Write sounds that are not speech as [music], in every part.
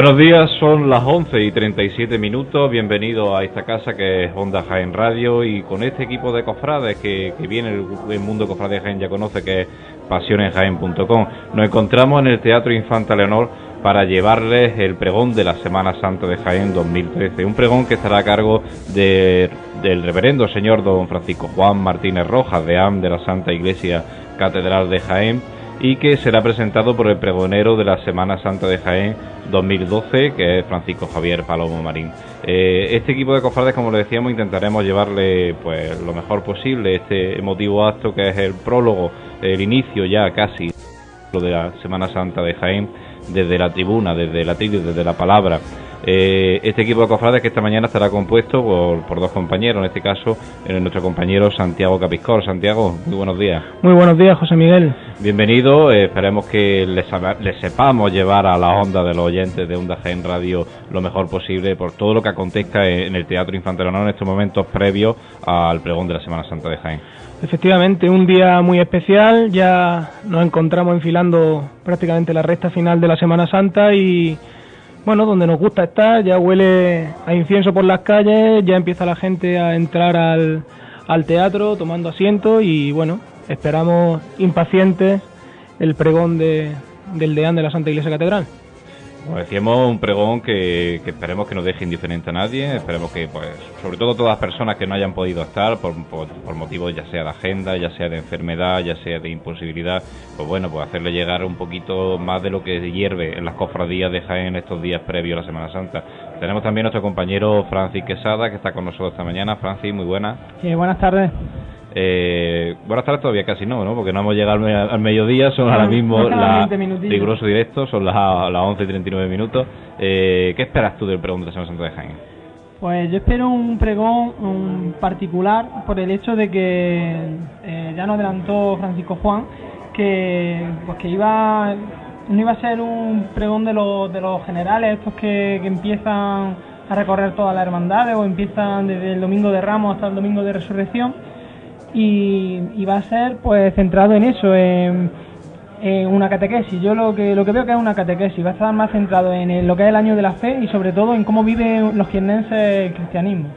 Buenos días, son las 11 y 37 minutos. Bienvenido a esta casa que es Honda Jaén Radio y con este equipo de cofrades que, viene el, mundo de cofrades Jaén ya conoce que es pasionesjaén.com. Nos encontramos en el Teatro Infanta Leonor para llevarles el pregón de la Semana Santa de Jaén 2013. Un pregón que estará a cargo del reverendo señor don Francisco Juan Martínez Rojas, de AM de la Santa Iglesia Catedral de Jaén y que será presentado por el pregonero de la Semana Santa de Jaén 2012, que es Francisco Javier Palomo Marín. Eh, este equipo de cofrades, como le decíamos, intentaremos llevarle pues lo mejor posible este emotivo acto que es el prólogo, el inicio ya casi de la Semana Santa de Jaén, desde la tribuna, desde la tribuna, desde la palabra eh, este equipo de cofrades que esta mañana estará compuesto por, dos compañeros, en este caso eh, nuestro compañero Santiago Capiscor. Santiago, muy buenos días. Muy buenos días, José Miguel. Bienvenido, eh, esperemos que les, sepamos llevar a la onda de los oyentes de Onda Gen Radio lo mejor posible por todo lo que acontezca en el Teatro Infantil en estos momentos previos al pregón de la Semana Santa de Jaén. Efectivamente, un día muy especial, ya nos encontramos enfilando prácticamente la recta final de la Semana Santa y bueno, donde nos gusta estar, ya huele a incienso por las calles, ya empieza la gente a entrar al, al teatro tomando asiento y bueno, esperamos impacientes el pregón de, del deán de la Santa Iglesia Catedral. Como decíamos, un pregón que, esperemos que no deje indiferente a nadie, esperemos que, pues, sobre todo todas las personas que no hayan podido estar por, por, motivos ya sea de agenda, ya sea de enfermedad, ya sea de imposibilidad, pues bueno, pues hacerle llegar un poquito más de lo que hierve en las cofradías de Jaén estos días previos a la Semana Santa. Tenemos también a nuestro compañero Francis Quesada, que está con nosotros esta mañana. Francis, muy buena. Sí, buenas tardes. Eh, buenas tardes todavía casi no, ¿no? Porque no hemos llegado al, mediodía, son ahora mismo la riguroso directo, son las, las 11 y 39 minutos. Eh, ¿Qué esperas tú del pregón de la Semana Santa de Jaén? Pues yo espero un pregón un particular por el hecho de que eh, ya nos adelantó Francisco Juan que pues que iba no iba a ser un pregón de los de los generales estos que, que empiezan a recorrer todas las hermandades o empiezan desde el domingo de Ramos hasta el domingo de Resurrección y, va a ser pues centrado en eso, en, una catequesis. Yo lo que, lo que veo que es una catequesis, va a estar más centrado en lo que es el año de la fe y sobre todo en cómo viven los quienenses el cristianismo.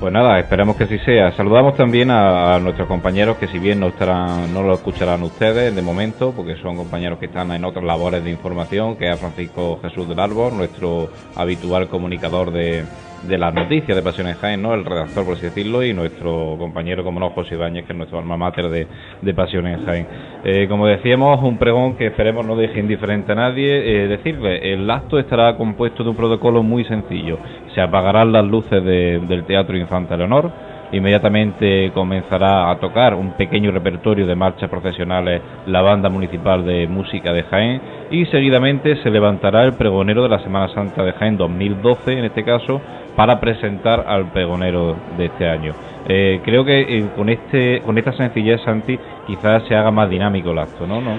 Pues nada, esperamos que así sea. Saludamos también a, nuestros compañeros que si bien no estarán, no lo escucharán ustedes de momento, porque son compañeros que están en otras labores de información, que es Francisco Jesús del Árbol, nuestro habitual comunicador de, de las noticias de Pasiones Jaén, ¿no? El redactor, por así decirlo, y nuestro compañero, como no, José Ibáñez, que es nuestro alma mater de, de Pasiones Jaén. Eh, como decíamos, un pregón que esperemos no deje indiferente a nadie. Eh, decirle, el acto estará compuesto de un protocolo muy sencillo. Se apagarán las luces del Teatro Infanta Leonor Inmediatamente comenzará a tocar un pequeño repertorio de marchas profesionales la banda municipal de música de Jaén y seguidamente se levantará el pregonero de la Semana Santa de Jaén 2012 en este caso para presentar al pregonero de este año. Eh, creo que eh, con este con esta sencillez Santi quizás se haga más dinámico el acto, ¿no? ¿no?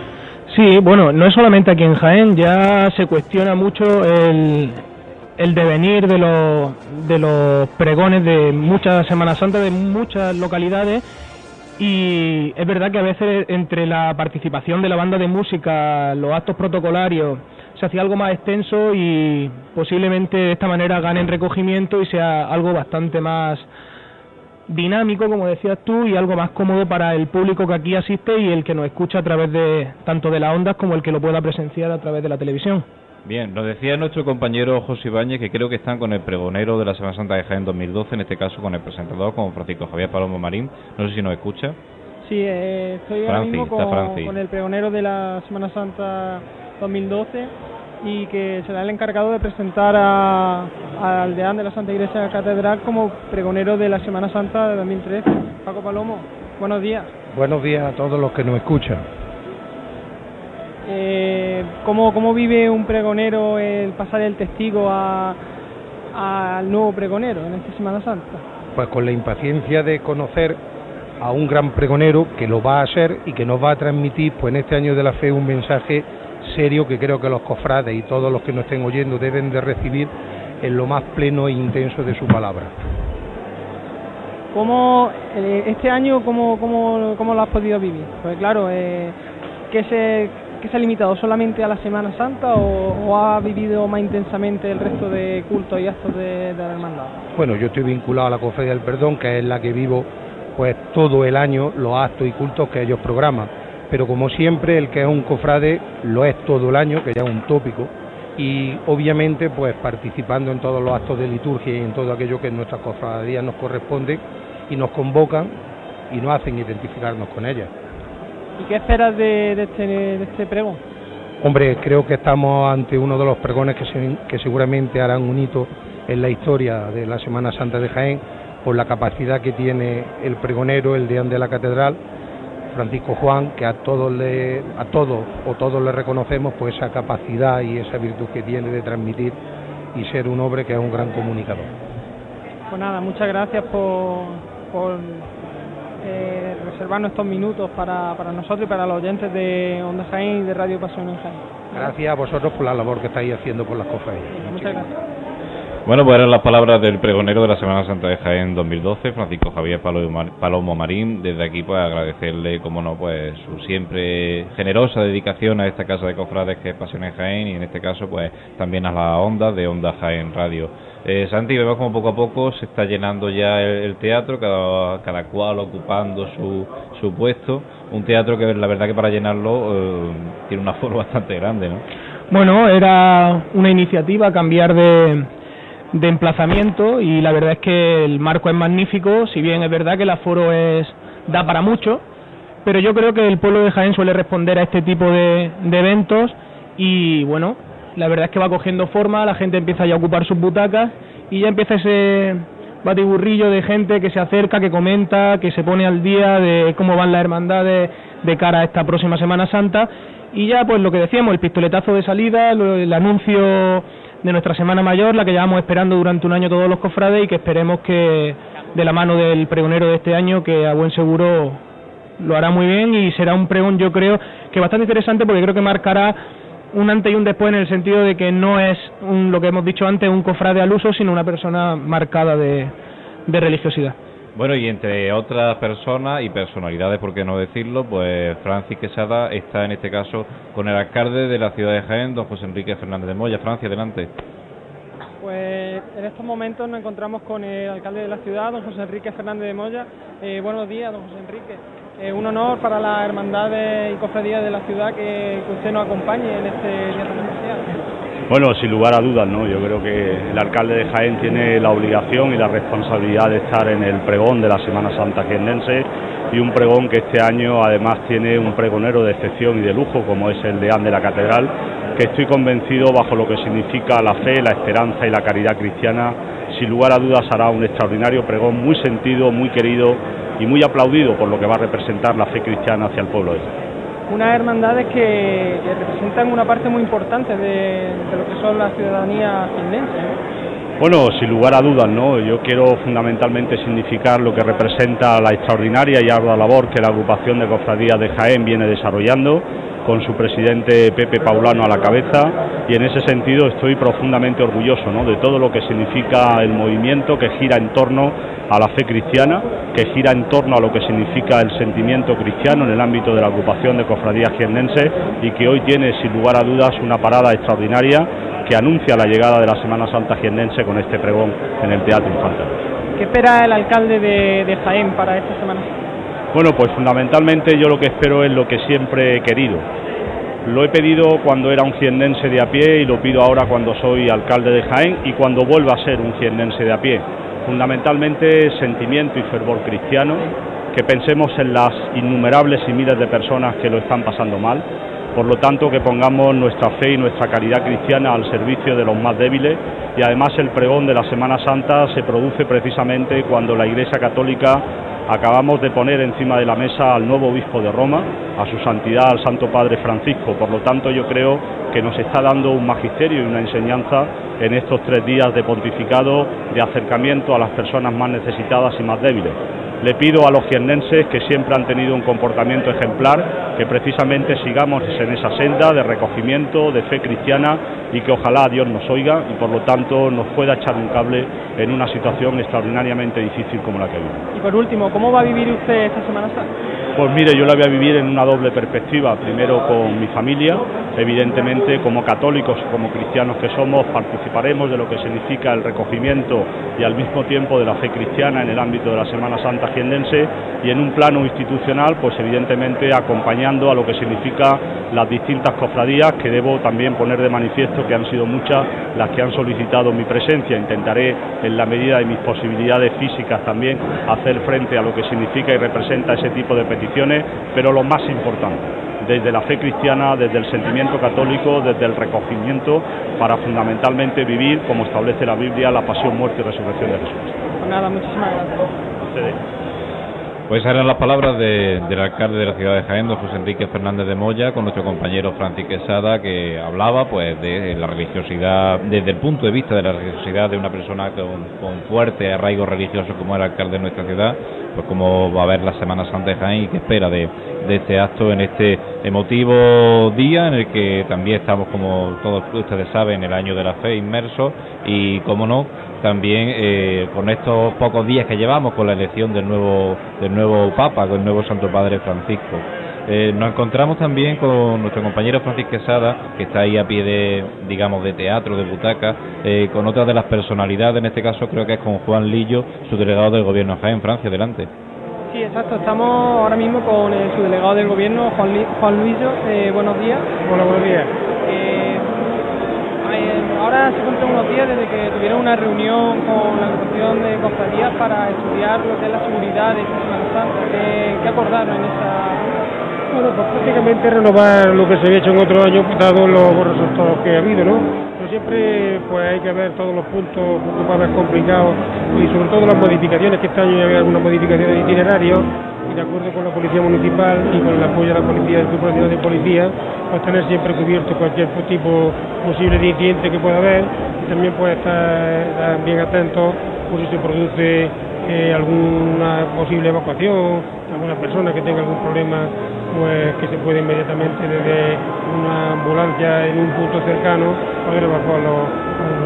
Sí, bueno, no es solamente aquí en Jaén, ya se cuestiona mucho el, el devenir de los, de los pregones de muchas Semanas Santas, de muchas localidades. Y es verdad que a veces entre la participación de la banda de música, los actos protocolarios, se hacía algo más extenso y posiblemente de esta manera ganen recogimiento y sea algo bastante más dinámico, como decías tú, y algo más cómodo para el público que aquí asiste y el que nos escucha a través de tanto de las ondas como el que lo pueda presenciar a través de la televisión. Bien, nos decía nuestro compañero José Ibáñez que creo que están con el pregonero de la Semana Santa de Jaén 2012, en este caso con el presentador, con Francisco Javier Palomo Marín. No sé si nos escucha. Sí, eh, estoy ahora mismo con, el pregonero de la Semana Santa 2012 y que será el encargado de presentar al deán de la Santa Iglesia Catedral como pregonero de la Semana Santa de 2013. Paco Palomo, buenos días. Buenos días a todos los que nos escuchan. Eh, ¿cómo, ¿Cómo vive un pregonero el pasar el testigo al nuevo pregonero en esta Semana Santa? Pues con la impaciencia de conocer a un gran pregonero que lo va a hacer y que nos va a transmitir pues en este año de la fe un mensaje serio que creo que los cofrades y todos los que nos estén oyendo deben de recibir en lo más pleno e intenso de su palabra. ¿Cómo, eh, este año, cómo, cómo, cómo, lo has podido vivir? Pues claro, eh, ¿qué se ¿qué se ha limitado solamente a la Semana Santa o, ha vivido más intensamente el resto de cultos y actos de, la hermandad? Bueno, yo estoy vinculado a la Cofradía del Perdón, que es la que vivo pues todo el año los actos y cultos que ellos programan. Pero como siempre, el que es un cofrade lo es todo el año, que ya es un tópico, y obviamente pues participando en todos los actos de liturgia y en todo aquello que en nuestras cofradías nos corresponde y nos convocan y nos hacen identificarnos con ellas. ¿Y qué esperas de, este, este, pregón? Hombre, creo que estamos ante uno de los pregones que, que seguramente harán un hito en la historia de la Semana Santa de Jaén por la capacidad que tiene el pregonero, el deán de la catedral, Francisco Juan, que a todos le, a todos o todos le reconocemos pues esa capacidad y esa virtud que tiene de transmitir y ser un hombre que es un gran comunicador. Pues nada, muchas gracias por, por eh, reservarnos estos minutos para, para nosotros y para los oyentes de Onda Jaén y de Radio Pasión en Jaén. Gracias a vosotros por la labor que estáis haciendo por las cofradías. Muchas gracias. Bueno, pues eran las palabras del pregonero de la Semana Santa de Jaén 2012, Francisco Javier Palomo Marín. Desde aquí, pues agradecerle, como no, pues su siempre generosa dedicación a esta casa de cofrades que es Pasión en Jaén y en este caso, pues también a la onda de Onda Jaén Radio. Eh, Santi, vemos como poco a poco se está llenando ya el, teatro, cada, cada, cual ocupando su, su puesto. Un teatro que la verdad que para llenarlo eh, tiene una forma [laughs] bastante grande, ¿no? Bueno, era una iniciativa cambiar de, de emplazamiento y la verdad es que el marco es magnífico, si bien es verdad que el aforo es da para mucho, pero yo creo que el pueblo de Jaén suele responder a este tipo de, de eventos y bueno, la verdad es que va cogiendo forma, la gente empieza ya a ocupar sus butacas y ya empieza ese batiburrillo de gente que se acerca, que comenta, que se pone al día de cómo van las hermandades de cara a esta próxima Semana Santa. Y ya pues lo que decíamos, el pistoletazo de salida, el anuncio de nuestra Semana Mayor, la que llevamos esperando durante un año todos los cofrades y que esperemos que de la mano del pregonero de este año, que a buen seguro lo hará muy bien y será un pregón yo creo que bastante interesante porque creo que marcará un antes y un después en el sentido de que no es un, lo que hemos dicho antes un cofrade al uso, sino una persona marcada de, de religiosidad. Bueno, y entre otras personas y personalidades, por qué no decirlo, pues Francis Quesada está en este caso con el alcalde de la ciudad de Jaén, don José Enrique Fernández de Moya. Francia, adelante. Pues en estos momentos nos encontramos con el alcalde de la ciudad, don José Enrique Fernández de Moya. Eh, buenos días, don José Enrique. Eh, un honor para las hermandades y cofradías de la ciudad que, usted nos acompañe en este día tan especial. Bueno, sin lugar a dudas, ¿no? Yo creo que el alcalde de Jaén tiene la obligación y la responsabilidad de estar en el pregón de la Semana Santa jiennense y un pregón que este año además tiene un pregonero de excepción y de lujo como es el deán de la Catedral, que estoy convencido bajo lo que significa la fe, la esperanza y la caridad cristiana, sin lugar a dudas hará un extraordinario pregón muy sentido, muy querido y muy aplaudido por lo que va a representar la fe cristiana hacia el pueblo de unas hermandades que, representan una parte muy importante de, lo que son la ciudadanía jiennense. Bueno, sin lugar a dudas, ¿no? Yo quiero fundamentalmente significar lo que representa la extraordinaria y ardua labor que la agrupación de cofradías de Jaén viene desarrollando con su presidente Pepe Paulano a la cabeza y en ese sentido estoy profundamente orgulloso de todo lo que significa el movimiento que gira en torno a la fe cristiana, que gira en torno a lo que significa el sentimiento cristiano en el ámbito de la ocupación de cofradías jiennense y que hoy tiene sin lugar a dudas una parada extraordinaria que anuncia la llegada de la Semana Santa jiennense con este pregón en el Teatro Infantil. ¿Qué espera el alcalde de, de Jaén para esta Semana? Bueno, pues fundamentalmente yo lo que espero es lo que siempre he querido. Lo he pedido cuando era un jiennense de a pie y lo pido ahora cuando soy alcalde de Jaén y cuando vuelva a ser un jiennense de a pie. Fundamentalmente sentimiento y fervor cristiano, que pensemos en las innumerables y miles de personas que lo están pasando mal, por lo tanto que pongamos nuestra fe y nuestra caridad cristiana al servicio de los más débiles y además el pregón de la Semana Santa se produce precisamente cuando la Iglesia Católica acabamos de poner encima de la mesa al nuevo obispo de Roma, a su santidad, al Santo Padre Francisco. Por lo tanto, yo creo que nos está dando un magisterio y una enseñanza en estos tres días de pontificado, de acercamiento a las personas más necesitadas y más débiles. Le pido a los jiennenses que siempre han tenido un comportamiento ejemplar, que precisamente sigamos en esa senda de recogimiento, de fe cristiana y que ojalá Dios nos oiga y por lo tanto nos pueda echar un cable en una situación extraordinariamente difícil como la que vive. Y por último, ¿cómo va a vivir usted esta Semana Santa? Pues mire, yo la voy a vivir en una doble perspectiva, primero con mi familia, evidentemente como católicos, como cristianos que somos, participaremos de lo que significa el recogimiento y al mismo tiempo de la fe cristiana en el ámbito de la Semana Santa Giendense y en un plano institucional, pues evidentemente acompañando a lo que significa las distintas cofradías que debo también poner de manifiesto que han sido muchas las que han solicitado mi presencia. Intentaré en la medida de mis posibilidades físicas también hacer frente a lo que significa y representa ese tipo de peticiones, pero lo más importante, desde la fe cristiana, desde el sentimiento católico, desde el recogimiento, para fundamentalmente vivir, como establece la Biblia, la pasión, muerte y resurrección de Jesús. Pues nada, muchísimas gracias. Pues eran las palabras del alcalde de la ciudad de Jaén, José Enrique Fernández de Moya, con nuestro compañero Francis Quesada, que hablaba pues de la religiosidad, desde el punto de vista de la religiosidad de una persona con, fuerte arraigo religioso como era el alcalde de nuestra ciudad, pues cómo va a ver la Semana Santa de Jaén y qué espera de, este acto en este emotivo día en el que también estamos, como todos ustedes saben, en el año de la fe inmerso y, como no, también eh, con estos pocos días que llevamos con la elección del nuevo del nuevo Papa, con el nuevo Santo Padre Francisco. Eh, nos encontramos también con nuestro compañero Francisco Quesada, que está ahí a pie de, digamos, de teatro, de butaca, eh, con otra de las personalidades, en este caso creo que es con Juan Lillo, su delegado del gobierno en Francia. Adelante. Sí, exacto. Estamos ahora mismo con el subdelegado del gobierno, Juan, Juan Luillo. buenos días. Hola, buenos días ahora se cumplen unos días desde que tuvieron una reunión con la agrupación de cofradías para estudiar lo que es la seguridad de esta Semana Santa. ¿Qué, acordaron en esa...? Bueno, pues prácticamente renovar lo que se había hecho en otro año, dado los resultados que ha habido, ¿no? Pero siempre pues hay que ver todos los puntos más complicados y sobre todo las modificaciones, que este año había algunas modificaciones de itinerarios y de acuerdo con la Policía Municipal y con el apoyo de la Policía del Grupo Nacional de Policía, pues tener siempre cubierto cualquier tipo posible de incidente que pueda haber y también puede estar bien atento por si se produce eh, alguna posible evacuación, alguna persona que tenga algún problema, pues que se puede inmediatamente desde una ambulancia en un punto cercano poder evacuarlo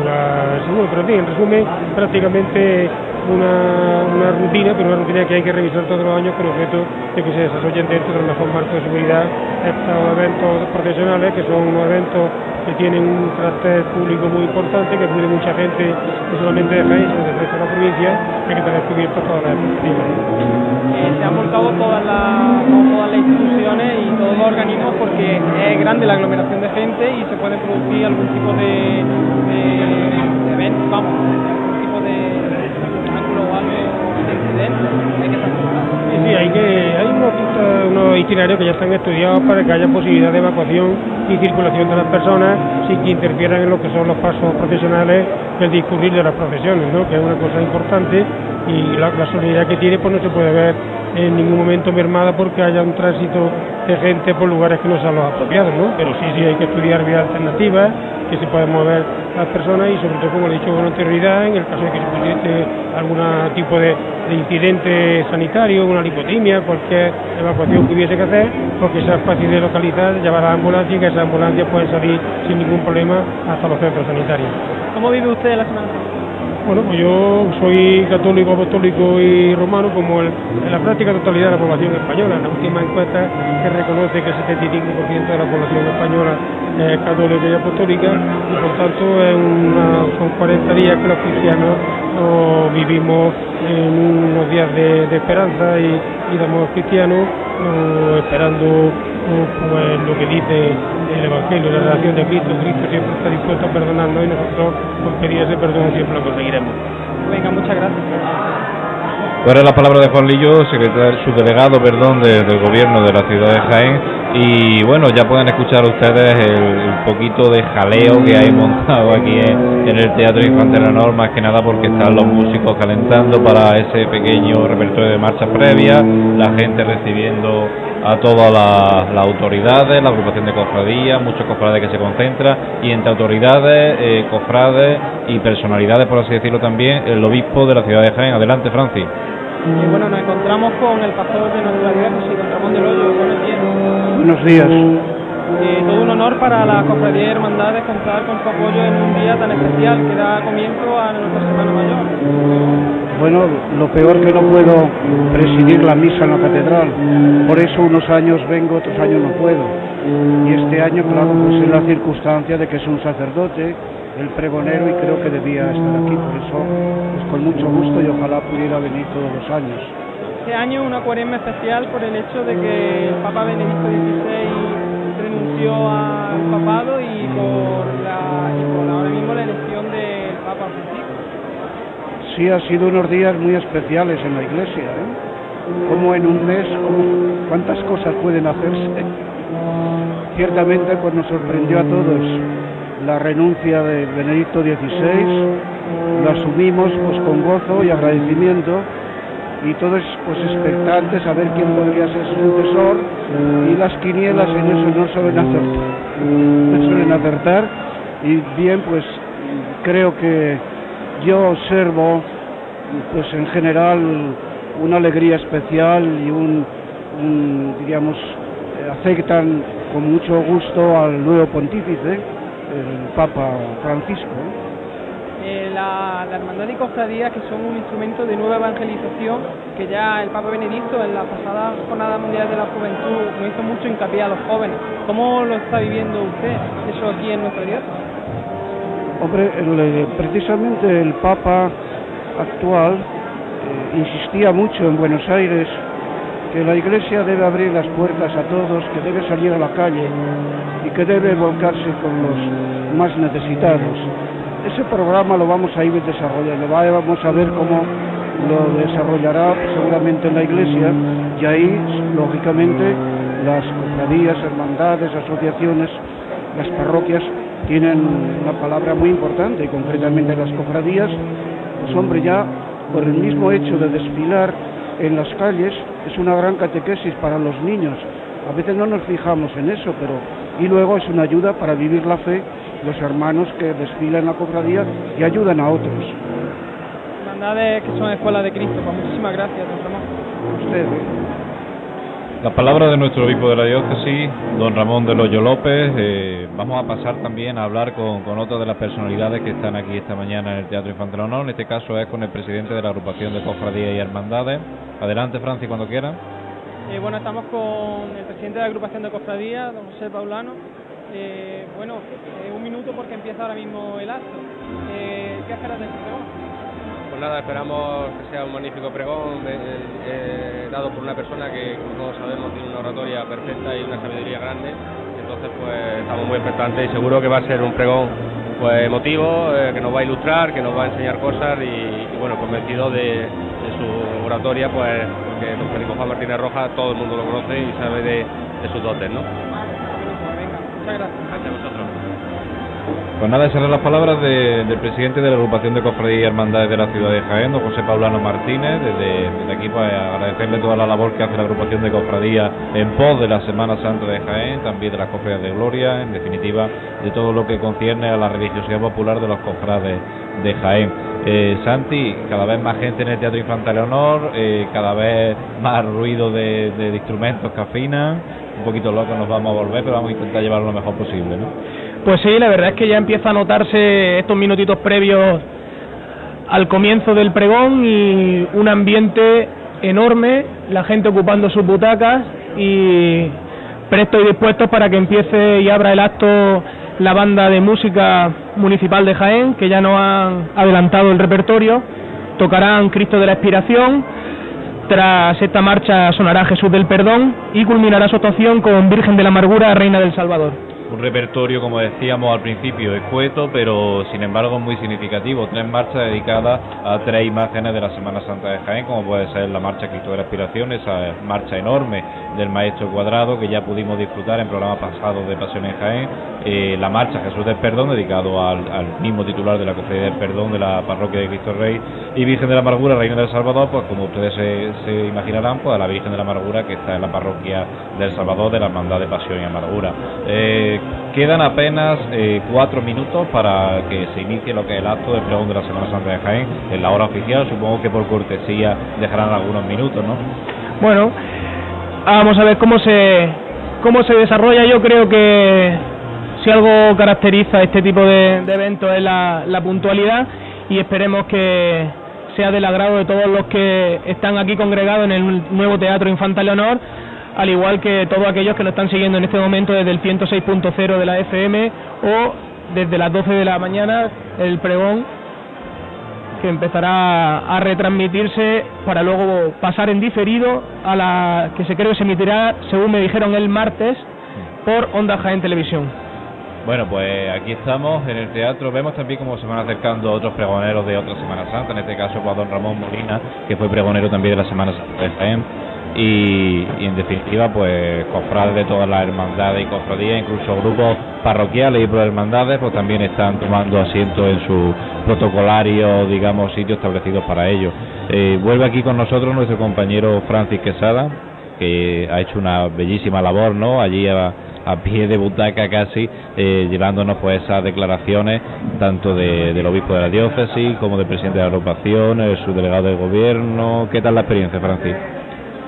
a seguro. Pero fin, en resumen, prácticamente una, rutina, pero una rutina que hay que revisar todos los años con objeto de que se desarrollen dentro del mejor marco de seguridad estos eventos profesionales, que son unos eventos que tienen un carácter público muy importante, que acude mucha gente, no solamente de Jaén, sino de resto de la provincia, hay que tener cubierto todas las expectativas. Eh, se han volcado todas las, todas las instituciones y todos los organismos porque es grande la aglomeración de gente y se puede producir algún tipo de, de, de evento, vamos, Sí, hay que hay unos, itinerarios que ya están estudiados para que haya posibilidad de evacuación y circulación de las personas sin que interfieran en lo que son los pasos profesionales del discurrir de las profesiones, ¿no? que es una cosa importante y la, la solidaridad que tiene pues no se puede ver en ningún momento mermada porque haya un tránsito de gente por lugares que no sean los apropiados, ¿no? Pero sí, sí hay que estudiar vías alternativas, que se puedan mover las personas y sobre todo, como he dicho, con anterioridad, en el caso de que se pudiese algún tipo de, incidente sanitario, una lipotimia, cualquier evacuación que hubiese que hacer, porque sea fácil de localizar, llevar a la ambulancia y que esa ambulancia pueda salir sin ningún problema hasta los centros sanitarios. ¿Cómo vive usted la semana? Bueno, pues yo soy católico, apostólico y romano como en la práctica totalidad de la población española. La última encuesta que reconoce que el 75% de la población española es católica y apostólica y por tanto son 40 días que los cristianos vivimos en unos días de, esperanza y, y damos cristianos esperando pues, lo que dice el Evangelio, la relación de Cristo. Cristo siempre está dispuesto a perdonarnos y nosotros con pedir ese perdón siempre lo conseguiremos. Venga, muchas gracias. Ahora la palabra de Juan Lillo, secretario, subdelegado perdón, del gobierno de la ciudad de Jaén. Y bueno, ya pueden escuchar ustedes el, poquito de jaleo que hay montado aquí en, el Teatro Infante Leonor, más que nada porque están los músicos calentando para ese pequeño repertorio de marcha previa, la gente recibiendo a todas las, autoridades, la agrupación de cofradías, muchos cofrades que se concentran y entre autoridades, eh, cofrades y personalidades, por así decirlo también, el obispo de la ciudad de Jaén. Adelante, Francis. Y bueno, nos encontramos con el pastor de Naturalidad, José Ramón del Hoyo. Buenos días. Buenos días. Eh, todo un honor para la Cofradía y Hermandades contar con su apoyo en un día tan especial que da comienzo a nuestra Semana Mayor. Bueno, lo peor que no puedo presidir la misa en la catedral, por eso unos años vengo, otros años no puedo. Y este año, claro, pues es la circunstancia de que es un sacerdote, el pregonero, y creo que debía estar aquí, por eso, pues con mucho gusto y ojalá pudiera venir todos los años. Este año una cuaresma especial por el hecho de que el Papa Benedicto XVI renunció al papado y por, la, y por ahora mismo la elección del Papa Francisco. Sí, ha sido unos días muy especiales en la iglesia, ¿eh? Como en un mes, como, cuántas cosas pueden hacerse. [laughs] Ciertamente pues nos sorprendió a todos la renuncia de Benedicto XVI, lo asumimos pues con gozo y agradecimiento y todos pues expectantes a ver quién podría ser su sucesor y las quinielas en eso no suelen acertar, no suelen acertar y bien pues creo que yo observo pues en general una alegría especial y un, un digamos aceptan con mucho gusto al nuevo pontífice el Papa Francisco. Eh, la, la, hermandad y cofradía que son un instrumento de nueva evangelización que ya el Papa Benedicto en la pasada Jornada Mundial de la Juventud nos hizo mucho hincapié a los jóvenes. ¿Cómo lo está viviendo usted eso aquí en nuestra diócesis? Hombre, el, precisamente el Papa actual eh, insistía mucho en Buenos Aires que la Iglesia debe abrir las puertas a todos, que debe salir a la calle y que debe volcarse con los más necesitados. Ese programa lo vamos a ir desarrollando, vamos a ver cómo lo desarrollará seguramente en la Iglesia y ahí, lógicamente, las cofradías, hermandades, asociaciones, las parroquias tienen una palabra muy importante y concretamente las cofradías, pues hombre, ya por el mismo hecho de desfilar en las calles es una gran catequesis para los niños. A veces no nos fijamos en eso, pero y luego es una ayuda para vivir la fe los hermanos que desfilan la cofradía y ayudan a otros. Hermandades que son escuelas de Cristo, pues muchísimas gracias, don Ramón. Ustedes. Las palabras de nuestro obispo de la diócesis, don Ramón de Loyo López. Eh, vamos a pasar también a hablar con, con otra de las personalidades que están aquí esta mañana en el Teatro Infantil Honor. En este caso es con el presidente de la agrupación de cofradías y hermandades. Adelante, Francis, cuando quiera. Eh, bueno, estamos con el presidente de la agrupación de cofradías, don José Paulano. Eh, bueno, un minuto porque empieza ahora mismo el acto. ¿Qué esperas de este pregón? Pues nada, esperamos que sea un magnífico pregón eh, eh, dado por una persona que, como todos sabemos, tiene una oratoria perfecta y una sabiduría grande. Entonces, pues estamos muy expectantes y seguro que va a ser un pregón pues emotivo, eh, que nos va a ilustrar, que nos va a enseñar cosas y, y bueno, convencido de, de, su oratoria, pues porque don Federico Juan Martínez Rojas todo el mundo lo conoce y sabe de, de sus dotes, ¿no? Muchas gracias. Gracias a vosotros. Pues nada, esas eran las palabras de, del presidente de la agrupación de cofradías y hermandades de la ciudad de Jaén, don José Paulano Martínez. Desde, aquí, pues agradecerle toda la labor que hace la agrupación de cofradías en pos de la Semana Santa de Jaén, también de las cofradías de Gloria, en definitiva, de todo lo que concierne a la religiosidad popular de los cofrades de Jaén. Eh, Santi, cada vez más gente en el Teatro Infantil Honor, eh, cada vez más ruido de, instrumentos que afinan, un poquito loco nos vamos a volver, pero vamos a intentar llevarlo lo mejor posible, ¿no? Pues sí, la verdad es que ya empieza a notarse estos minutitos previos al comienzo del pregón y un ambiente enorme, la gente ocupando sus butacas y prestos y dispuestos para que empiece y abra el acto la banda de música municipal de Jaén, que ya nos han adelantado el repertorio, tocarán Cristo de la Expiración, tras esta marcha sonará Jesús del Perdón y culminará su actuación con Virgen de la Amargura, Reina del Salvador un repertorio, como decíamos al principio, escueto, pero sin embargo muy significativo. Tres marchas dedicadas a tres imágenes de la Semana Santa de Jaén, como puede ser la marcha Cristo de la Aspiración, esa marcha enorme del Maestro Cuadrado, que ya pudimos disfrutar en programas pasados de Pasión en Jaén, eh, la marcha Jesús del Perdón, dedicado al, mismo titular de la Cofradía del Perdón de la Parroquia de Cristo Rey, y Virgen de la Amargura, Reina del Salvador, pues como ustedes se, se imaginarán, pues a la Virgen de la Amargura que está en la Parroquia del Salvador de la Hermandad de Pasión y Amargura. Eh, Quedan apenas eh, cuatro minutos para que se inicie lo que es el acto del pregón de la Semana Santa de Jaén en la hora oficial. Supongo que por cortesía dejarán algunos minutos, ¿no? Bueno, vamos a ver cómo se cómo se desarrolla, yo creo que si algo caracteriza este tipo de, eventos es la, puntualidad y esperemos que sea del agrado de todos los que están aquí congregados en el nuevo Teatro Infanta Leonor, al igual que todos aquellos que nos están siguiendo en este momento desde el 106.0 de la FM o desde las 12 de la mañana el pregón que empezará a retransmitirse para luego pasar en diferido a la que se cree que se emitirá, según me dijeron el martes, por Onda Jaén Televisión. Bueno, pues aquí estamos en el teatro. Vemos también cómo se van acercando otros pregoneros de otra Semana Santa, en este caso pues don Ramón Molina, que fue pregonero también de la Semana Santa de Jaén. Y, en definitiva, pues cofrades de todas las hermandades y cofradías, incluso grupos parroquiales y pro hermandades, pues también están tomando asiento en su protocolario, digamos, sitios establecidos para ello. Eh, vuelve aquí con nosotros nuestro compañero Francis Quesada, que ha hecho una bellísima labor, ¿no? Allí a pie de butaca casi, eh, llevándonos pues esas declaraciones tanto de, del obispo de la diócesis como del presidente de la agrupación, el subdelegado del gobierno. ¿Qué tal la experiencia, Francis?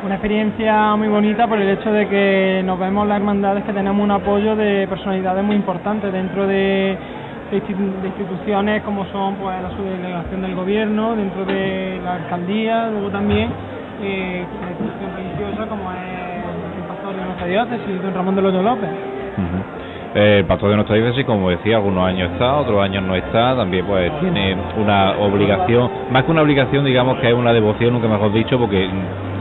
Una experiencia muy bonita por el hecho de que nos vemos las hermandades que tenemos un apoyo de personalidades muy importantes dentro de, instituciones como son pues la subdelegación del gobierno, dentro de la alcaldía, luego también eh, institución religiosa como es de nuestra diócesis, don Ramón de Loyo López. El pastor de nuestra diócesis, como decía, algunos años está, otros años no está, también pues tiene una obligación, más que una obligación, digamos que es una devoción, nunca mejor dicho, porque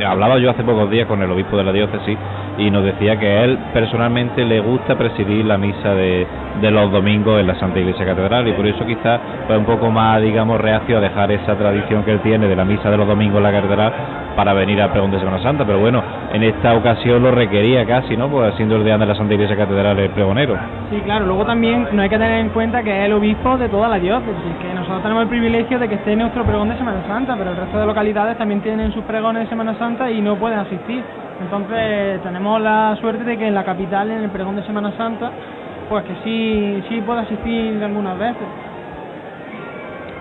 hablaba yo hace pocos días con el obispo de la diócesis y nos decía que él personalmente le gusta presidir la misa de, de los domingos en la Santa Iglesia Catedral y por eso quizás fue un poco más, digamos, reacio a dejar esa tradición que él tiene de la misa de los domingos en la Catedral para venir al pregón de Semana Santa, pero bueno, en esta ocasión lo requería casi, ¿no? Pues siendo el día de la Santa Iglesia Catedral el pregonero. Sí, claro, luego también no hay que tener en cuenta que es el obispo de toda la diócesis, que nosotros tenemos el privilegio de que esté nuestro pregón de Semana Santa, pero el resto de localidades también tienen sus pregones de Semana Santa y no pueden asistir. Entonces tenemos la suerte de que en la capital, en el pregón de Semana Santa, pues que sí, sí puede asistir algunas veces.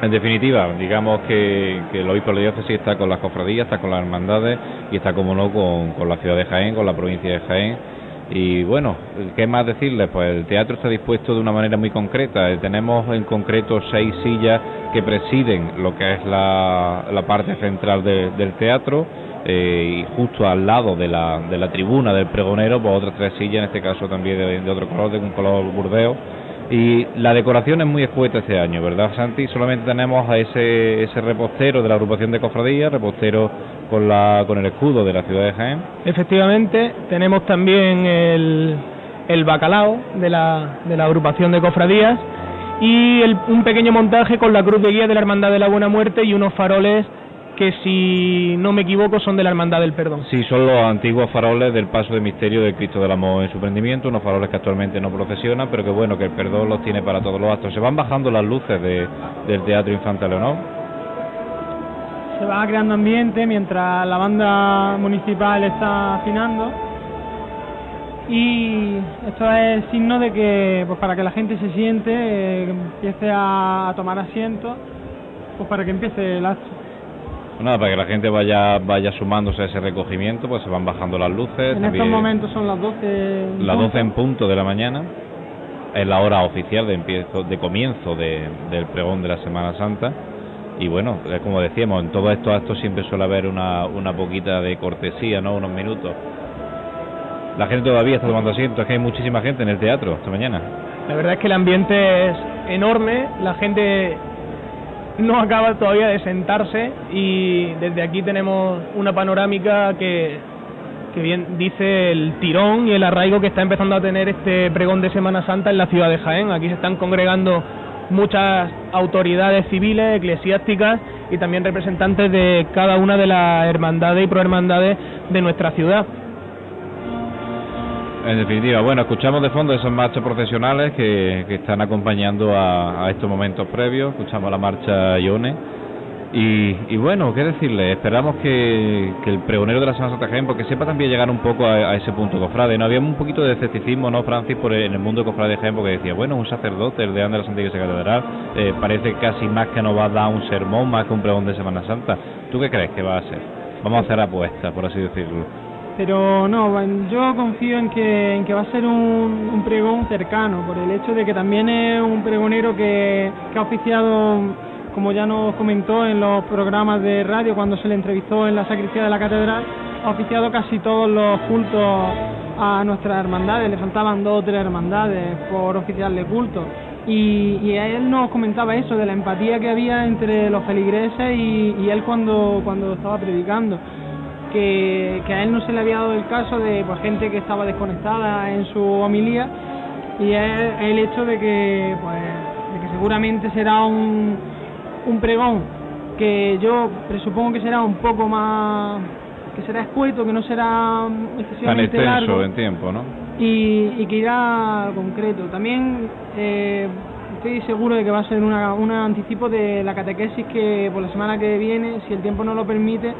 En definitiva, digamos que, que el obispo de la diócesis está con las cofradías, está con las hermandades y está, como no, con, la ciudad de Jaén, con la provincia de Jaén. Y bueno, ¿qué más decirles? Pues el teatro está dispuesto de una manera muy concreta. Tenemos en concreto seis sillas que presiden lo que es la, parte central del teatro eh, y justo al lado de la, de la tribuna del pregonero, pues otras tres sillas, en este caso también de, otro color, de un color burdeo. Y la decoración es muy escueta este año, ¿verdad, Santi? Solamente tenemos a ese, ese repostero de la agrupación de cofradías, repostero con, la, con el escudo de la ciudad de Jaén. Efectivamente, tenemos también el, el bacalao de la, de la agrupación de cofradías y el, un pequeño montaje con la cruz de guía de la Hermandad de la Buena Muerte y unos faroles que si no me equivoco son de la Hermandad del Perdón. Sí, son los antiguos faroles del paso de misterio del Cristo del Amor en su prendimiento, unos faroles que actualmente no procesionan, pero que bueno, que el perdón los tiene para todos los actos. Se van bajando las luces de, del Teatro Infante Leonor. Se va creando ambiente mientras la banda municipal está afinando. Y esto es signo de que, pues para que la gente se siente, eh, empiece a tomar asiento, pues para que empiece el acto. Pues nada, para que la gente vaya vaya sumándose a ese recogimiento, pues se van bajando las luces. En estos momentos son las 12. Las 12 en punto de la mañana. Es la hora oficial de, empiezo, de comienzo de, del pregón de la Semana Santa. Y bueno, como decíamos, en todos estos actos siempre suele haber una, una poquita de cortesía, ¿no? Unos minutos. La gente todavía está tomando asiento, es que hay muchísima gente en el teatro esta mañana. La verdad es que el ambiente es enorme, la gente no acaba todavía de sentarse y desde aquí tenemos una panorámica que, que bien dice el tirón y el arraigo que está empezando a tener este pregón de Semana Santa en la ciudad de Jaén. Aquí se están congregando muchas autoridades civiles, eclesiásticas y también representantes de cada una de las hermandades y prohermandades de nuestra ciudad. En definitiva, bueno, escuchamos de fondo esos marchas profesionales que, están acompañando a, estos momentos previos, escuchamos la marcha Ione. Y, bueno, qué decirle, esperamos que, el pregonero de la Semana Santa Jaén, porque sepa también llegar un poco a, ese punto cofrade. No había un poquito de escepticismo, ¿no, Francis, por en el mundo de cofrade de Jaén, porque decía, bueno, un sacerdote, el de de la Santa Iglesia Catedral, eh, parece casi más que nos va a dar un sermón, más que un pregón de Semana Santa. ¿Tú qué crees que va a ser? Vamos a hacer apuestas, por así decirlo. Pero no, yo confío en que, en que va a ser un, un pregón cercano, por el hecho de que también es un pregonero que, ha oficiado, como ya nos comentó en los programas de radio cuando se le entrevistó en la sacristía de la catedral, ha oficiado casi todos los cultos a nuestras hermandades, le faltaban dos o tres hermandades por oficiarle culto. Y, y él nos comentaba eso, de la empatía que había entre los feligreses y, y él cuando, cuando estaba predicando que, que, a él no se le había dado el caso de pues, gente que estaba desconectada en su homilía y es el hecho de que, pues, de que seguramente será un, un pregón que yo presupongo que será un poco más que será escueto, que no será excesivamente Tan extenso largo en tiempo, ¿no? y, y que irá al concreto. También eh, estoy seguro de que va a ser una, un anticipo de la catequesis que por la semana que viene, si el tiempo no lo permite,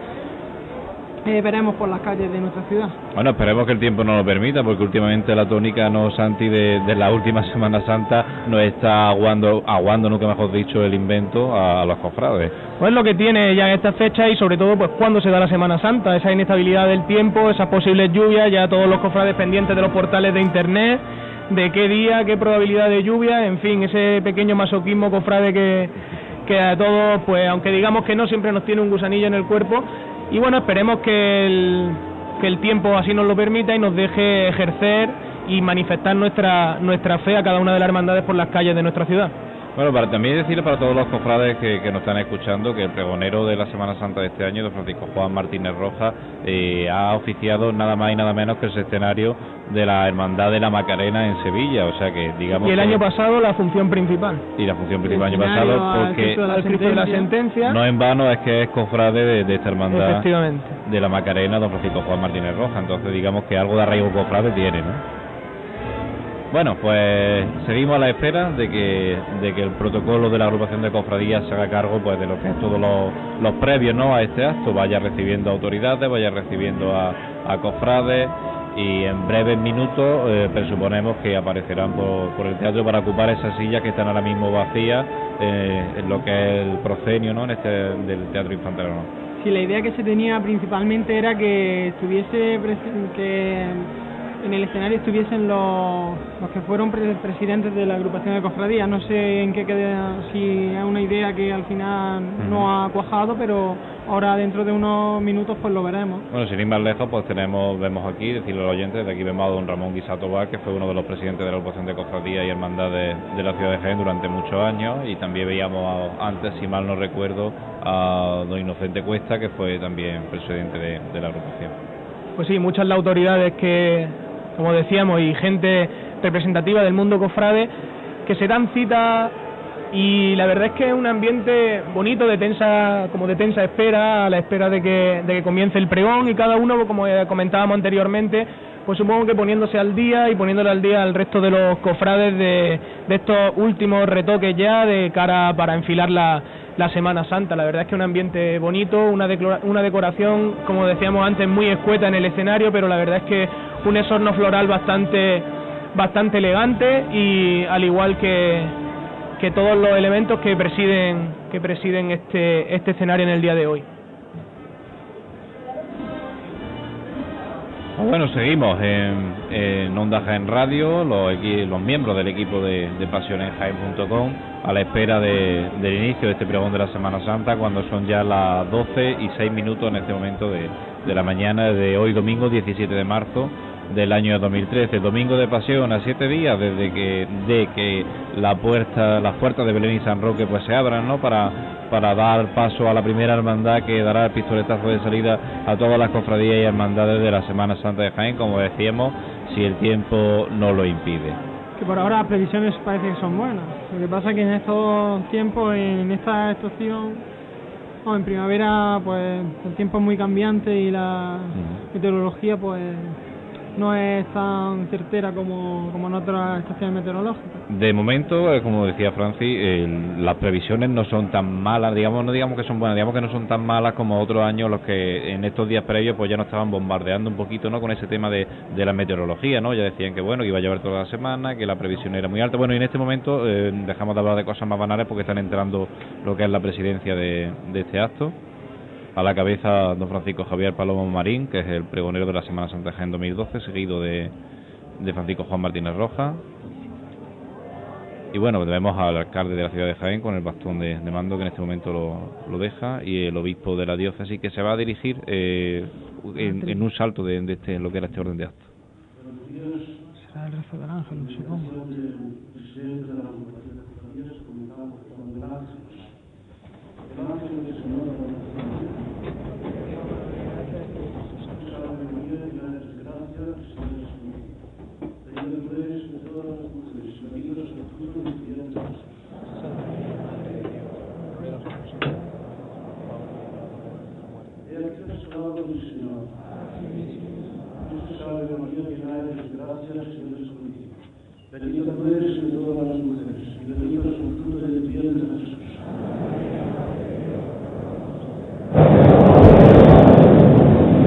eh, veremos por las calles de nuestra ciudad. Bueno, esperemos que el tiempo no lo permita, porque últimamente la tónica no Santi de, de la última [laughs] Semana Santa nos está aguando, aguando, nunca mejor dicho, el invento a, a los cofrades. Pues lo que tiene ya en esta fecha y sobre todo pues cuando se da la Semana Santa, esa inestabilidad del tiempo, esas posibles lluvias, ya todos los cofrades pendientes de los portales de internet, de qué día, qué probabilidad de lluvia, en fin, ese pequeño masoquismo cofrade que, que a todos, pues aunque digamos que no, siempre nos tiene un gusanillo en el cuerpo. Y bueno, esperemos que el, tiempo así nos lo permita y nos deje ejercer y manifestar nuestra, nuestra fe a cada una de las hermandades por las calles de nuestra ciudad. Bueno, para también decirle para todos los cofrades que, que nos están escuchando que el pregonero de la Semana Santa de este año, don Francisco Juan Martínez Rojas, eh, ha oficiado nada más y nada menos que el escenario de la Hermandad de la Macarena en Sevilla, o sea que digamos... Y el que- año pasado la función principal. Y la función principal el año pasado, porque Cristo de la Al Cristo de la sentencia, no en vano es que es cofrade de, de esta hermandad efectivamente. de la Macarena, don Francisco Juan Martínez Rojas, entonces digamos que algo de arraigo cofrade tiene, ¿no? Bueno, pues seguimos a la espera de que, de que el protocolo de la agrupación de cofradías se haga cargo pues de lo que es todos los, previos ¿no? a este acto, vaya recibiendo autoridades, vaya recibiendo a, cofrades y en breves minutos eh, presuponemos que aparecerán por, por el teatro para ocupar esas sillas que están ahora mismo vacías eh, en lo que es el proscenio ¿no? en este del Teatro Infante Leonor. Sí, la idea que se tenía principalmente era que estuviese que en el escenario estuviesen los, los que fueron pre- presidentes de la agrupación de cofradías. No sé en qué queda, si es una idea que al final no ha cuajado, pero ahora dentro de unos minutos pues lo veremos. Bueno, sin ir más lejos, pues tenemos, vemos aquí, decirle a los oyentes, de aquí vemos a don Ramón Guisato Vaz, que fue uno de los presidentes de la agrupación de cofradías y hermandades de la ciudad de Jaén durante muchos años, y también veíamos a- antes, si mal no recuerdo, a don Inocente Cuesta, que fue también presidente de, de la agrupación. Pues sí, muchas las autoridades que, como decíamos, y gente representativa del mundo cofrade que se dan cita y la verdad es que es un ambiente bonito de tensa, como de tensa espera, a la espera de que, de que comience el pregón y cada uno, como comentábamos anteriormente, pues supongo que poniéndose al día y poniéndole al día al resto de los cofrades de, de estos últimos retoques ya de cara para enfilar la, la Semana Santa. La verdad es que un ambiente bonito, una, una decoración, como decíamos antes, muy escueta en el escenario, pero la verdad es que un esorno floral bastante, bastante elegante y al igual que, que todos los elementos que presiden, que presiden este, este escenario en el día de hoy. Bueno, seguimos en, en Onda Jaén Radio, los, los miembros del equipo de, de pasionenjaén.com, a la espera de- del inicio de este pregón de la Semana Santa, cuando son ya las 12 y 6 minutos en este momento de, de la mañana de hoy, domingo 17 de marzo del año 2013. Domingo de pasión a siete días desde que de que la puerta, las puertas de Belén y San Roque pues se abran, ¿no? Para para dar paso a la primera hermandad que dará el pistoletazo de salida a todas las cofradías y hermandades de la Semana Santa de Jaén, como decíamos, si el tiempo no lo impide. Que por ahora las previsiones parece que son buenas. Lo que pasa es que en estos tiempos, en esta estación, o en primavera, pues el tiempo es muy cambiante y la meteorología, pues no es tan certera como, como en otras estaciones meteorológicas. De momento, eh, como decía Francis, las previsiones no son tan malas, digamos, no digamos que son buenas, digamos que no son tan malas como otros años los que en estos días previos pues ya nos estaban bombardeando un poquito, ¿no? Con ese tema de, de la meteorología, ¿no? Ya decían que bueno, que iba a llover toda la semana, que la previsión era muy alta. Bueno, y en este momento eh, dejamos de hablar de cosas más banales porque están entrando lo que es la presidencia de, de este acto. A la cabeza don Francisco Javier Palomo Marín, que es el pregonero de la Semana Santa de Jaén 2012, seguido de, de Francisco Juan Martínez Rojas. Y bueno, vemos al alcalde de la ciudad de Jaén con el bastón de, mando que en este momento lo, lo, deja y el obispo de la diócesis que se va a dirigir eh, en, un salto de, de, este, lo que era este orden de acto. Será el rezo del ángel, supongo. Bendita tú eres entre todas las mujeres, y bendito es el fruto de tu vientre, Jesús.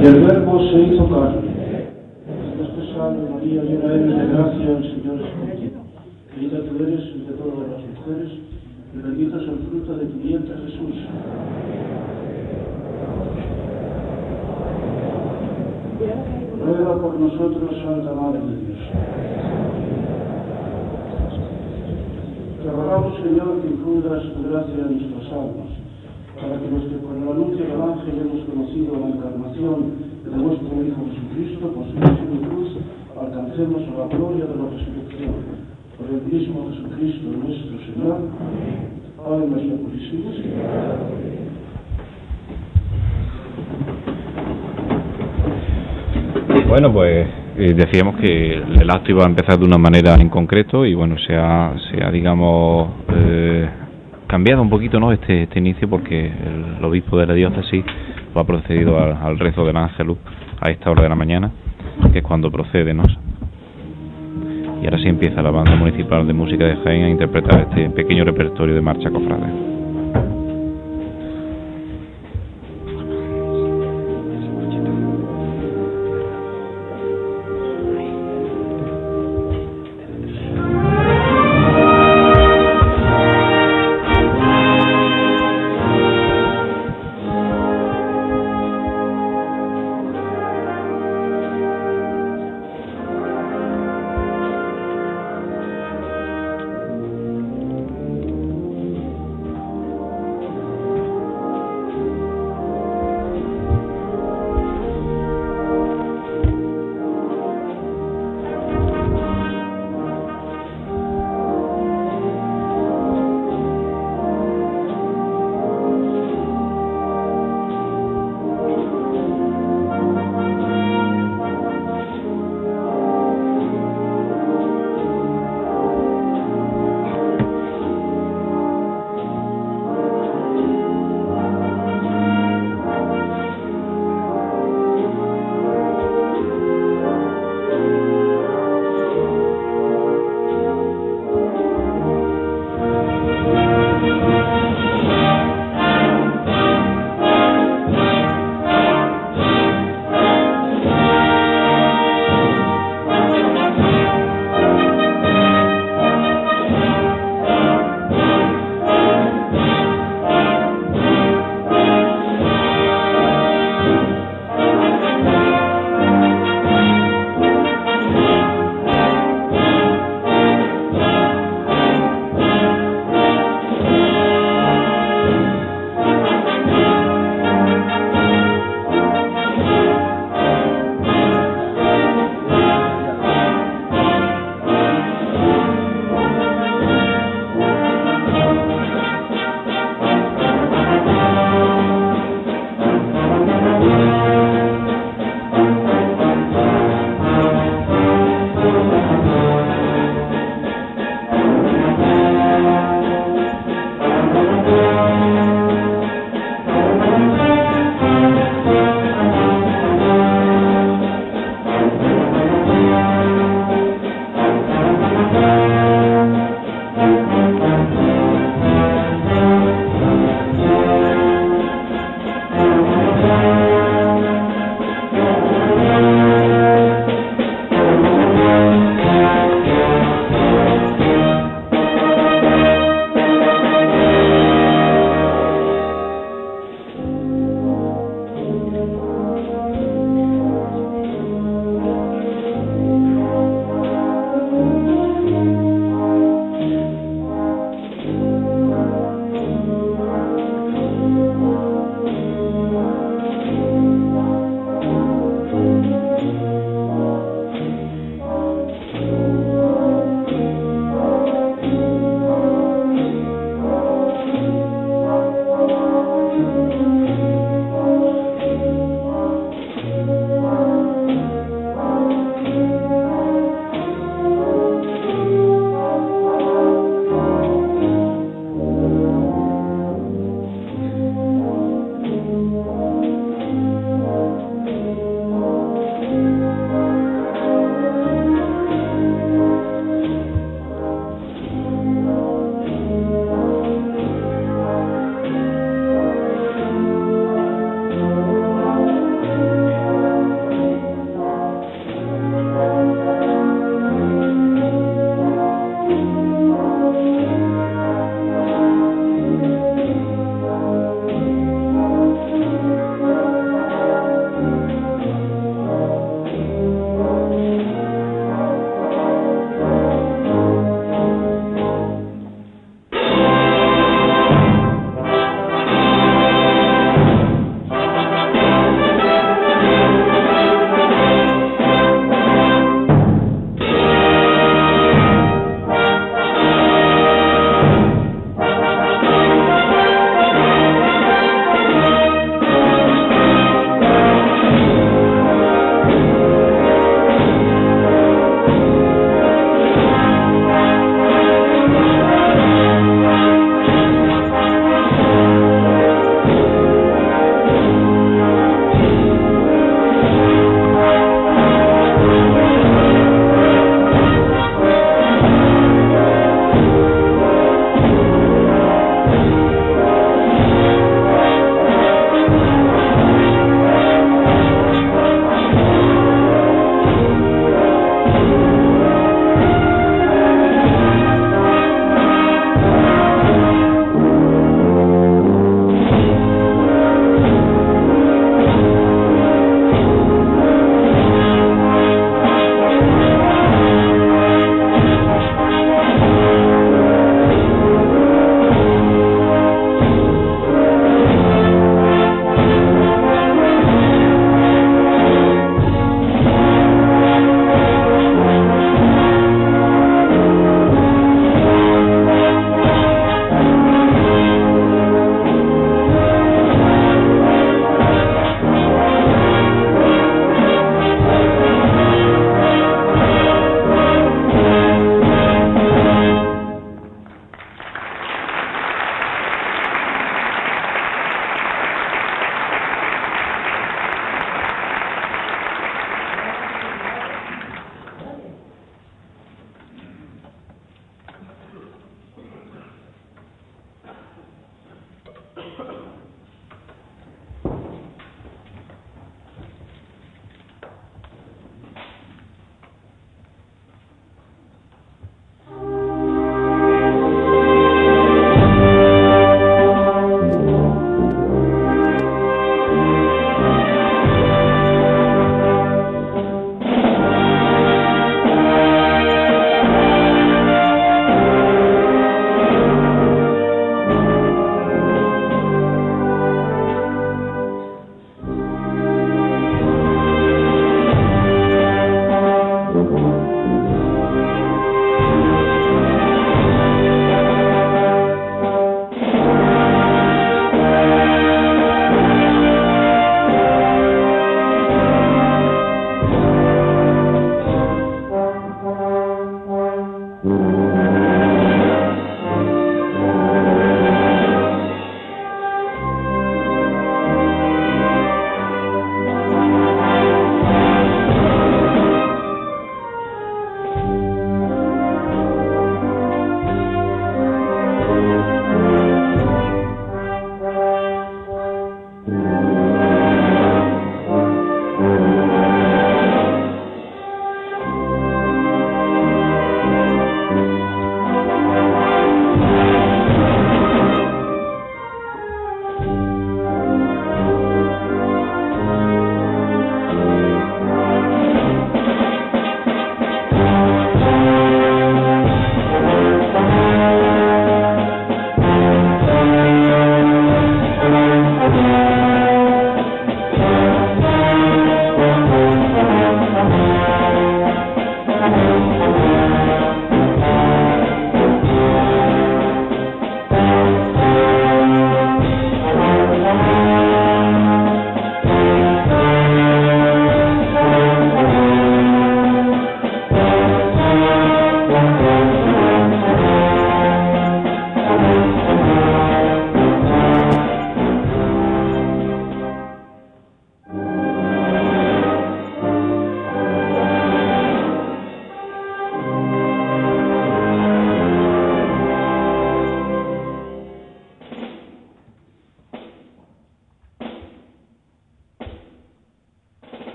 Y el Verbo se hizo carne. Dios te salve María, llena eres de gracia, el Señor es contigo. Bendita tú eres entre todas las mujeres, y bendito es el fruto de tu vientre, Jesús. Ruega por nosotros, Santa Madre de Dios. Te rogamos, Señor, que infundas tu gracia en nuestras almas, para que los que por el anuncio del ángel hemos conocido la encarnación de nuestro Hijo Jesucristo, por su cruz, alcancemos la gloria de la resurrección. Por el mismo Jesucristo nuestro Señor. Ave María Purísima. Bueno, pues eh, decíamos que el acto iba a empezar de una manera en concreto y bueno, se ha, se ha digamos, eh, cambiado un poquito ¿no? este, este inicio porque el, obispo de la diócesis ha procedido al, rezo del ángelus a esta hora de la mañana, que es cuando procede, ¿no? Y ahora sí empieza la banda municipal de música de Jaén a interpretar este pequeño repertorio de marcha cofrade.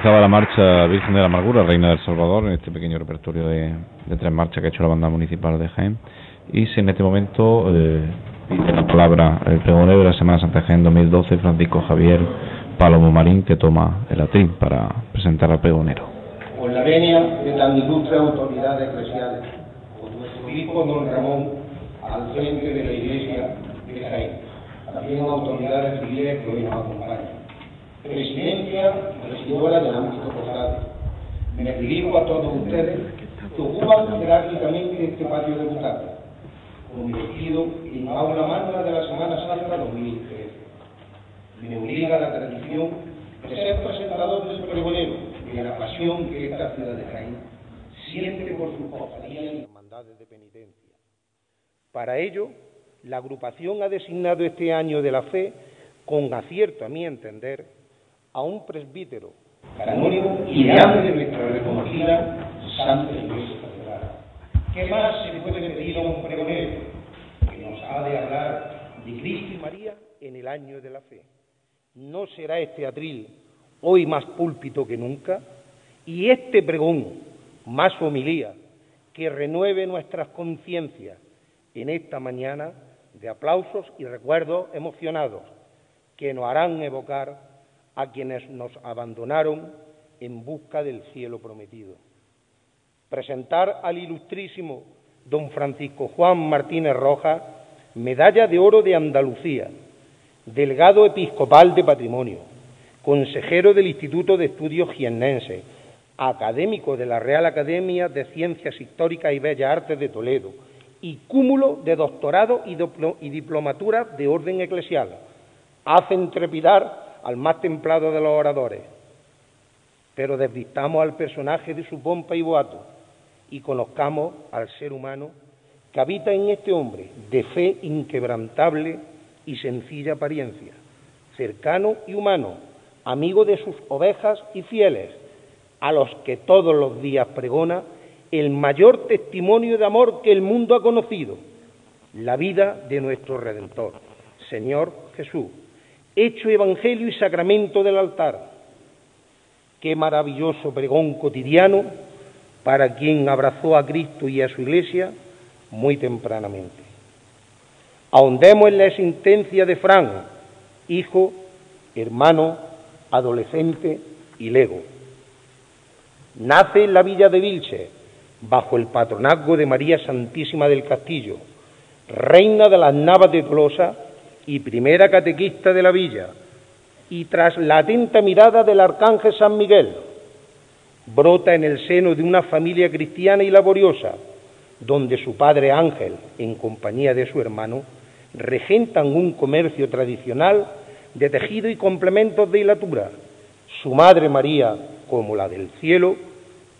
Aquí finalizaba la marcha Virgen de la Amargura, Reina del Salvador, en este pequeño repertorio de, tres marchas que ha hecho la banda municipal de Jaén. Y si en este momento eh, pide la palabra el pregonero de la Semana Santa Jaén 2012, Francisco Javier Palomo Marín, que toma el atril para presentar al pregonero. Con la venia de tan ilustres autoridades eclesiales, con nuestro obispo don Ramón al frente de la Iglesia de Jaén, también autoridades civiles que hoy nos acompañan presidencia regidora del ámbito postal. Me dirijo a todos ustedes que ocupan jerárquicamente este patio de butacas, convertido en aula magna de la Semana Santa 2013. Me obliga la tradición de ser presentador del pregonero y de la pasión que esta ciudad de Jaén siente por sus cofradías y hermandades de penitencia. Para ello, la agrupación ha designado este año de la fe, con acierto a mi entender, a un presbítero canónigo y de nuestra reconocida Santa Iglesia Catedral. ¿Qué más se puede pedir a un pregonero que nos ha de hablar de Cristo y María en el año de la fe? ¿No será este atril hoy más púlpito que nunca? Y este pregón más homilía que renueve nuestras conciencias en esta mañana de aplausos y recuerdos emocionados que nos harán evocar a quienes nos abandonaron en busca del cielo prometido. Presentar al ilustrísimo don Francisco Juan Martínez Rojas medalla de oro de Andalucía, delegado episcopal de patrimonio, consejero del Instituto de Estudios Giennense, académico de la Real Academia de Ciencias Históricas y Bellas Artes de Toledo y cúmulo de doctorado y diplomatura de orden eclesial. Hacen trepidar al más templado de los oradores, pero desvistamos al personaje de su pompa y boato y conozcamos al ser humano que habita en este hombre de fe inquebrantable y sencilla apariencia, cercano y humano, amigo de sus ovejas y fieles, a los que todos los días pregona el mayor testimonio de amor que el mundo ha conocido, la vida de nuestro Redentor, Señor Jesús, hecho evangelio y sacramento del altar. Qué maravilloso pregón cotidiano para quien abrazó a Cristo y a su iglesia muy tempranamente. Ahondemos en la existencia de Fran, hijo, hermano, adolescente y lego. Nace en la villa de Vilche, bajo el patronazgo de María Santísima del Castillo, reina de las Navas de Tolosa y primera catequista de la villa, y tras la atenta mirada del arcángel San Miguel, brota en el seno de una familia cristiana y laboriosa, donde su padre Ángel, en compañía de su hermano, regentan un comercio tradicional de tejido y complementos de hilatura. Su madre María, como la del cielo,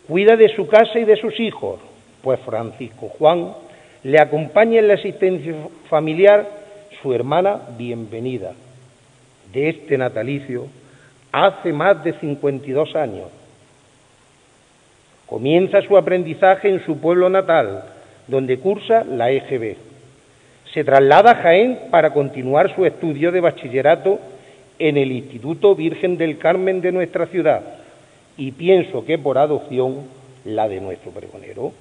cuida de su casa y de sus hijos, pues Francisco Juan le acompaña en la existencia familiar su hermana bienvenida de este natalicio hace más de 52 años. Comienza su aprendizaje en su pueblo natal, donde cursa la EGB. Se traslada a Jaén para continuar su estudio de bachillerato en el Instituto Virgen del Carmen de nuestra ciudad y pienso que por adopción la de nuestro pregonero.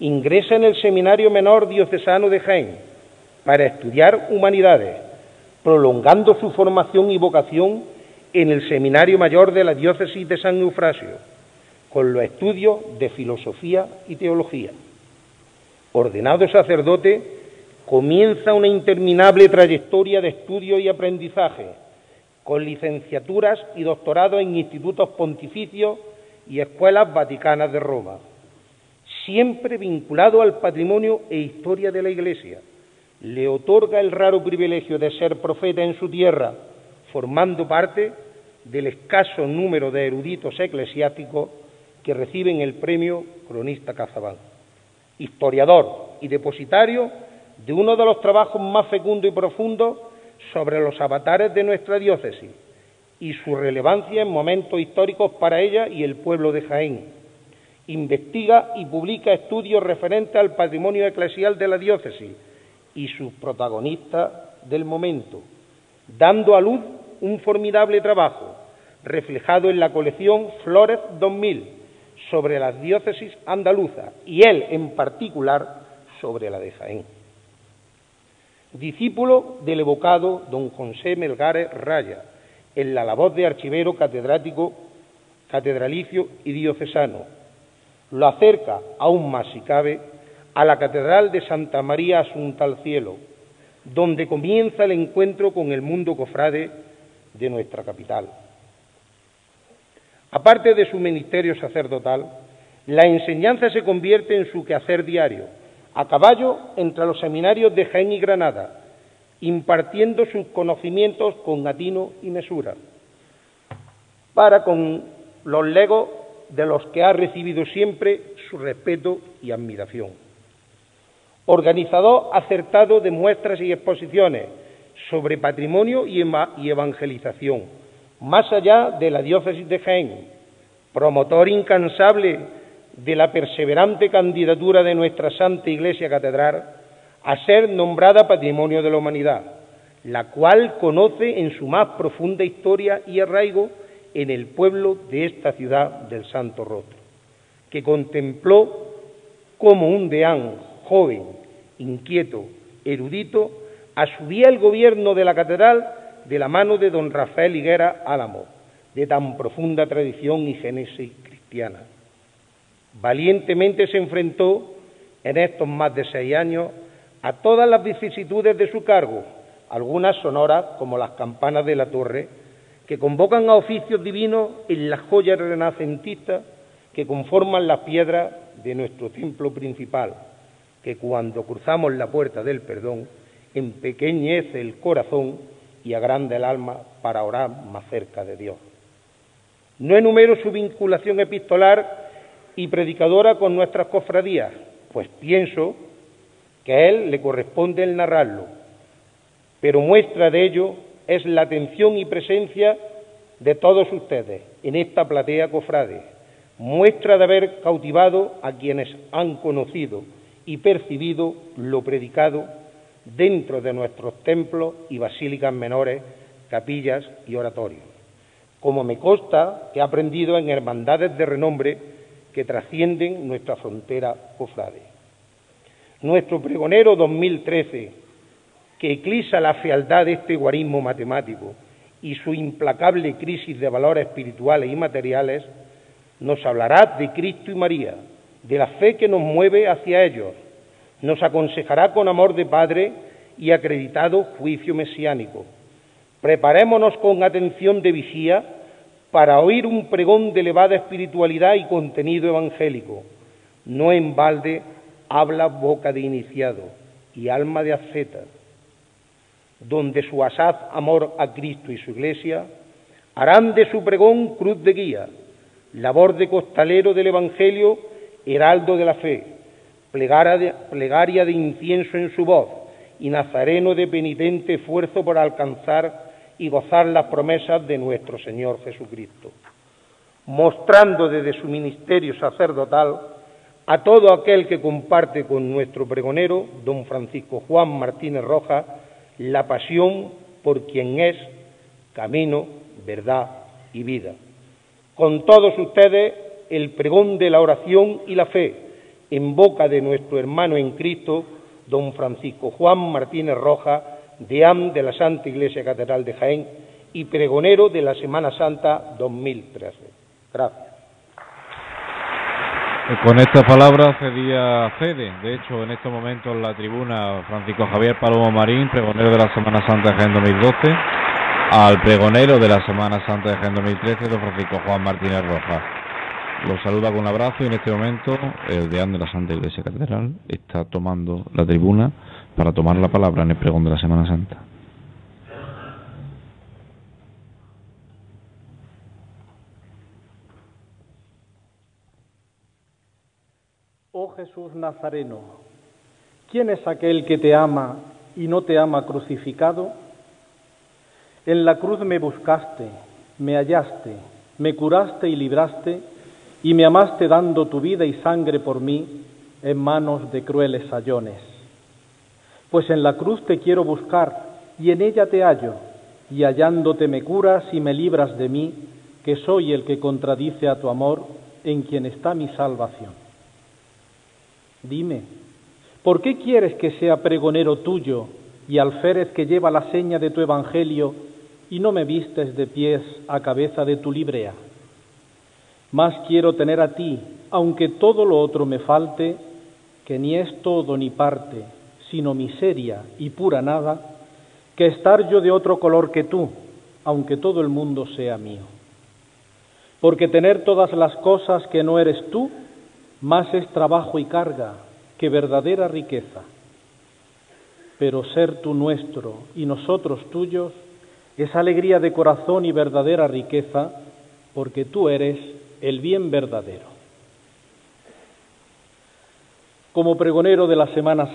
Ingresa en el Seminario Menor Diocesano de Jaén para estudiar humanidades, prolongando su formación y vocación en el Seminario Mayor de la Diócesis de San Eufrasio, con los estudios de filosofía y teología. Ordenado sacerdote, comienza una interminable trayectoria de estudio y aprendizaje, con licenciaturas y doctorados en institutos pontificios y escuelas vaticanas de Roma, siempre vinculado al patrimonio e historia de la Iglesia le otorga el raro privilegio de ser profeta en su tierra, formando parte del escaso número de eruditos eclesiásticos que reciben el premio Cronista Cazabán. Historiador y depositario de uno de los trabajos más fecundos y profundos sobre los avatares de nuestra diócesis y su relevancia en momentos históricos para ella y el pueblo de Jaén. Investiga y publica estudios referentes al patrimonio eclesial de la diócesis, y sus protagonistas del momento, dando a luz un formidable trabajo reflejado en la colección Flores 2000 sobre las diócesis andaluzas y él en particular sobre la de Jaén. Discípulo del evocado don José Melgares Raya, en la labor de archivero catedrático, catedralicio y diocesano. Lo acerca, aún más si cabe, a la Catedral de Santa María Asunta al Cielo, donde comienza el encuentro con el mundo cofrade de nuestra capital. Aparte de su ministerio sacerdotal, la enseñanza se convierte en su quehacer diario, a caballo entre los seminarios de Jaén y Granada, impartiendo sus conocimientos con atino y mesura, para con los legos de los que ha recibido siempre su respeto y admiración. Organizador acertado de muestras y exposiciones sobre patrimonio y evangelización, más allá de la diócesis de Jaén, promotor incansable de la perseverante candidatura de nuestra Santa Iglesia Catedral a ser nombrada Patrimonio de la Humanidad, la cual conoce en su más profunda historia y arraigo en el pueblo de esta ciudad del Santo Rostro, que contempló como un deán joven, inquieto, erudito, asumía el gobierno de la catedral de la mano de don Rafael Higuera Álamo, de tan profunda tradición y génesis cristiana. Valientemente se enfrentó en estos más de seis años a todas las vicisitudes de su cargo, algunas sonoras como las campanas de la torre, que convocan a oficios divinos en las joyas renacentistas que conforman las piedras de nuestro templo principal, que cuando cruzamos la puerta del perdón empequeñece el corazón y agranda el alma para orar más cerca de Dios. No enumero su vinculación epistolar y predicadora con nuestras cofradías, pues pienso que a él le corresponde el narrarlo, pero muestra de ello es la atención y presencia de todos ustedes en esta platea cofrade, muestra de haber cautivado a quienes han conocido y percibido lo predicado dentro de nuestros templos y basílicas menores, capillas y oratorios, como me consta que ha aprendido en hermandades de renombre que trascienden nuestra frontera cofrade. Nuestro pregonero 2013, que eclisa la fealdad de este guarismo matemático y su implacable crisis de valores espirituales y materiales, nos hablará de Cristo y María, de la fe que nos mueve hacia ellos, nos aconsejará con amor de Padre y acreditado juicio mesiánico. Preparémonos con atención de vigía para oír un pregón de elevada espiritualidad y contenido evangélico. No en balde habla boca de iniciado y alma de asceta, donde su asaz amor a Cristo y su Iglesia harán de su pregón cruz de guía, labor de costalero del Evangelio, heraldo de la fe, plegaria de incienso en su voz y nazareno de penitente esfuerzo por alcanzar y gozar las promesas de nuestro Señor Jesucristo, mostrando desde su ministerio sacerdotal a todo aquel que comparte con nuestro pregonero, don Francisco Juan Martínez Rojas, la pasión por quien es camino, verdad y vida. Con todos ustedes, el pregón de la oración y la fe en boca de nuestro hermano en Cristo, don Francisco Juan Martínez Rojas, deán de la Santa Iglesia Catedral de Jaén y pregonero de la Semana Santa 2013. Gracias. Con esta palabra cedía Fede, de hecho en estos momentos en la tribuna Francisco Javier Palomo Marín, pregonero de la Semana Santa de Jaén 2012, al pregonero de la Semana Santa de Jaén 2013, don Francisco Juan Martínez Rojas. Los saluda con un abrazo y en este momento el deán de la Santa Iglesia Catedral está tomando la tribuna para tomar la palabra en el pregón de la Semana Santa. Oh Jesús Nazareno, ¿quién es aquel que te ama y no te ama crucificado? En la cruz me buscaste, me hallaste, me curaste y libraste, y me amaste dando tu vida y sangre por mí en manos de crueles sayones. Pues en la cruz te quiero buscar y en ella te hallo, y hallándote me curas y me libras de mí, que soy el que contradice a tu amor, en quien está mi salvación. Dime, ¿por qué quieres que sea pregonero tuyo y alférez que lleva la seña de tu evangelio y no me vistes de pies a cabeza de tu librea? Más quiero tener a ti, aunque todo lo otro me falte, que ni es todo ni parte, sino miseria y pura nada, que estar yo de otro color que tú, aunque todo el mundo sea mío. Porque tener todas las cosas que no eres tú, más es trabajo y carga que verdadera riqueza. Pero ser tú nuestro y nosotros tuyos es alegría de corazón y verdadera riqueza, porque tú eres el bien verdadero. Como pregonero de la Semana